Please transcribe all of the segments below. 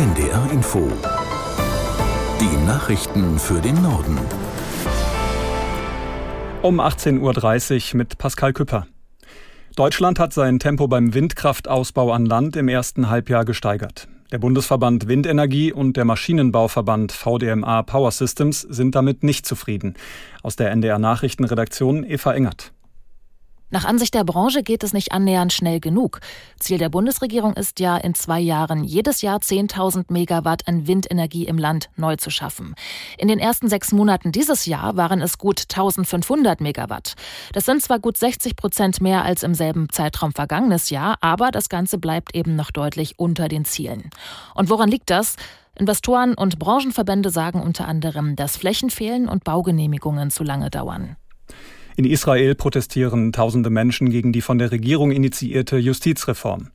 NDR Info. Die Nachrichten für den Norden. Um 18.30 Uhr mit Pascal Küpper. Deutschland hat sein Tempo beim Windkraftausbau an Land im ersten Halbjahr gesteigert. Der Bundesverband Windenergie und der Maschinenbauverband VDMA Power Systems sind damit nicht zufrieden. Aus der NDR Nachrichtenredaktion Eva Engert. Nach Ansicht der Branche geht es nicht annähernd schnell genug. Ziel der Bundesregierung ist ja, in zwei Jahren jedes Jahr 10.000 Megawatt an Windenergie im Land neu zu schaffen. In den ersten sechs Monaten dieses Jahr waren es gut 1.500 Megawatt. Das sind zwar gut 60 Prozent mehr als im selben Zeitraum vergangenes Jahr, aber das Ganze bleibt eben noch deutlich unter den Zielen. Und woran liegt das? Investoren und Branchenverbände sagen unter anderem, dass Flächen fehlen und Baugenehmigungen zu lange dauern. In Israel protestieren tausende Menschen gegen die von der Regierung initiierte Justizreform.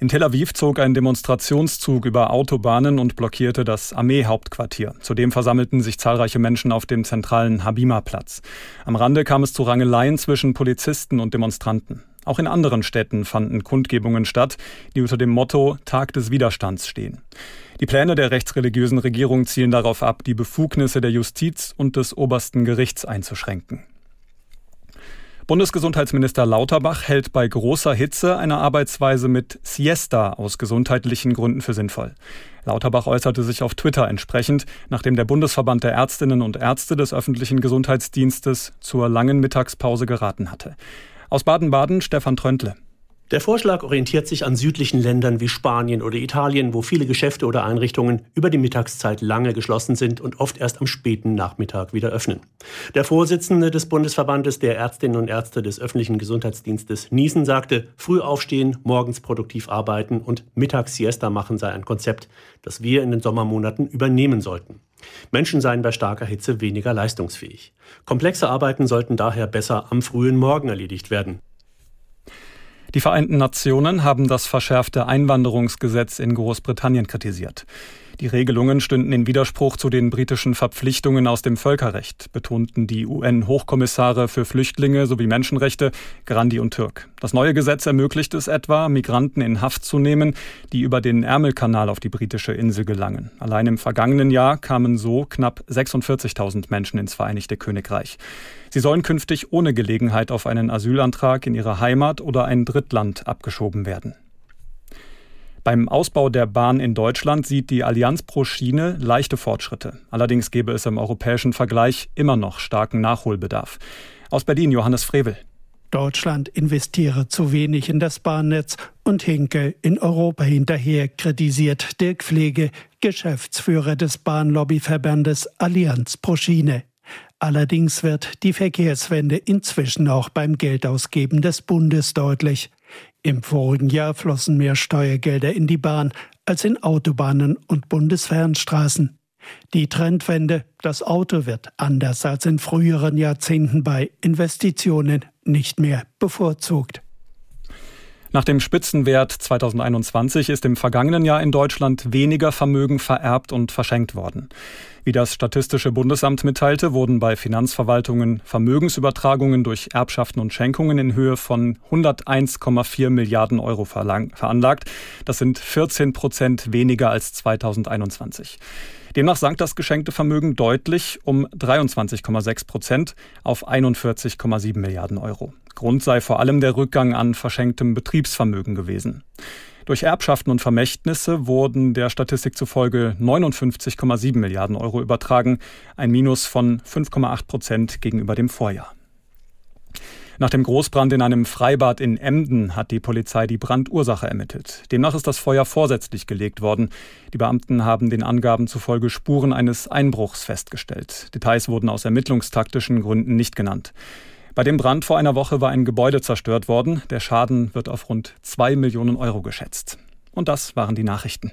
In Tel Aviv zog ein Demonstrationszug über Autobahnen und blockierte das Armeehauptquartier. Zudem versammelten sich zahlreiche Menschen auf dem zentralen Habima-Platz. Am Rande kam es zu Rangeleien zwischen Polizisten und Demonstranten. Auch in anderen Städten fanden Kundgebungen statt, die unter dem Motto Tag des Widerstands stehen. Die Pläne der rechtsreligiösen Regierung zielen darauf ab, die Befugnisse der Justiz und des obersten Gerichts einzuschränken. Bundesgesundheitsminister Lauterbach hält bei großer Hitze eine Arbeitsweise mit Siesta aus gesundheitlichen Gründen für sinnvoll. Lauterbach äußerte sich auf Twitter entsprechend, nachdem der Bundesverband der Ärztinnen und Ärzte des öffentlichen Gesundheitsdienstes zur langen Mittagspause geraten hatte. Aus Baden-Baden Stefan Tröntle. Der Vorschlag orientiert sich an südlichen Ländern wie Spanien oder Italien, wo viele Geschäfte oder Einrichtungen über die Mittagszeit lange geschlossen sind und oft erst am späten Nachmittag wieder öffnen. Der Vorsitzende des Bundesverbandes der Ärztinnen und Ärzte des öffentlichen Gesundheitsdienstes Niesen sagte, früh aufstehen, morgens produktiv arbeiten und Mittagssiesta machen sei ein Konzept, das wir in den Sommermonaten übernehmen sollten. Menschen seien bei starker Hitze weniger leistungsfähig. Komplexe Arbeiten sollten daher besser am frühen Morgen erledigt werden. Die Vereinten Nationen haben das verschärfte Einwanderungsgesetz in Großbritannien kritisiert. Die Regelungen stünden in Widerspruch zu den britischen Verpflichtungen aus dem Völkerrecht, betonten die UN-Hochkommissare für Flüchtlinge sowie Menschenrechte Grandi und Türk. Das neue Gesetz ermöglicht es etwa, Migranten in Haft zu nehmen, die über den Ärmelkanal auf die britische Insel gelangen. Allein im vergangenen Jahr kamen so knapp 46.000 Menschen ins Vereinigte Königreich. Sie sollen künftig ohne Gelegenheit auf einen Asylantrag in ihre Heimat oder ein Drittland abgeschoben werden. Beim Ausbau der Bahn in Deutschland sieht die Allianz pro Schiene leichte Fortschritte. Allerdings gäbe es im europäischen Vergleich immer noch starken Nachholbedarf. Aus Berlin Johannes Frevel. Deutschland investiere zu wenig in das Bahnnetz und hinke in Europa hinterher, kritisiert Dirk Pflege, Geschäftsführer des Bahnlobbyverbandes Allianz pro Schiene. Allerdings wird die Verkehrswende inzwischen auch beim Geldausgeben des Bundes deutlich. Im vorigen Jahr flossen mehr Steuergelder in die Bahn als in Autobahnen und Bundesfernstraßen. Die Trendwende, das Auto wird anders als in früheren Jahrzehnten bei Investitionen nicht mehr bevorzugt. Nach dem Spitzenwert 2021 ist im vergangenen Jahr in Deutschland weniger Vermögen vererbt und verschenkt worden. Wie das Statistische Bundesamt mitteilte, wurden bei Finanzverwaltungen Vermögensübertragungen durch Erbschaften und Schenkungen in Höhe von 101,4 Milliarden Euro veranlagt. Das sind 14 Prozent weniger als 2021. Demnach sank das geschenkte Vermögen deutlich um 23,6 Prozent auf 41,7 Milliarden Euro. Grund sei vor allem der Rückgang an verschenktem Betriebsvermögen gewesen. Durch Erbschaften und Vermächtnisse wurden der Statistik zufolge 59,7 Milliarden Euro übertragen, ein Minus von 5,8 Prozent gegenüber dem Vorjahr. Nach dem Großbrand in einem Freibad in Emden hat die Polizei die Brandursache ermittelt. Demnach ist das Feuer vorsätzlich gelegt worden. Die Beamten haben den Angaben zufolge Spuren eines Einbruchs festgestellt. Details wurden aus ermittlungstaktischen Gründen nicht genannt. Bei dem Brand vor einer Woche war ein Gebäude zerstört worden. Der Schaden wird auf rund zwei Millionen Euro geschätzt. Und das waren die Nachrichten.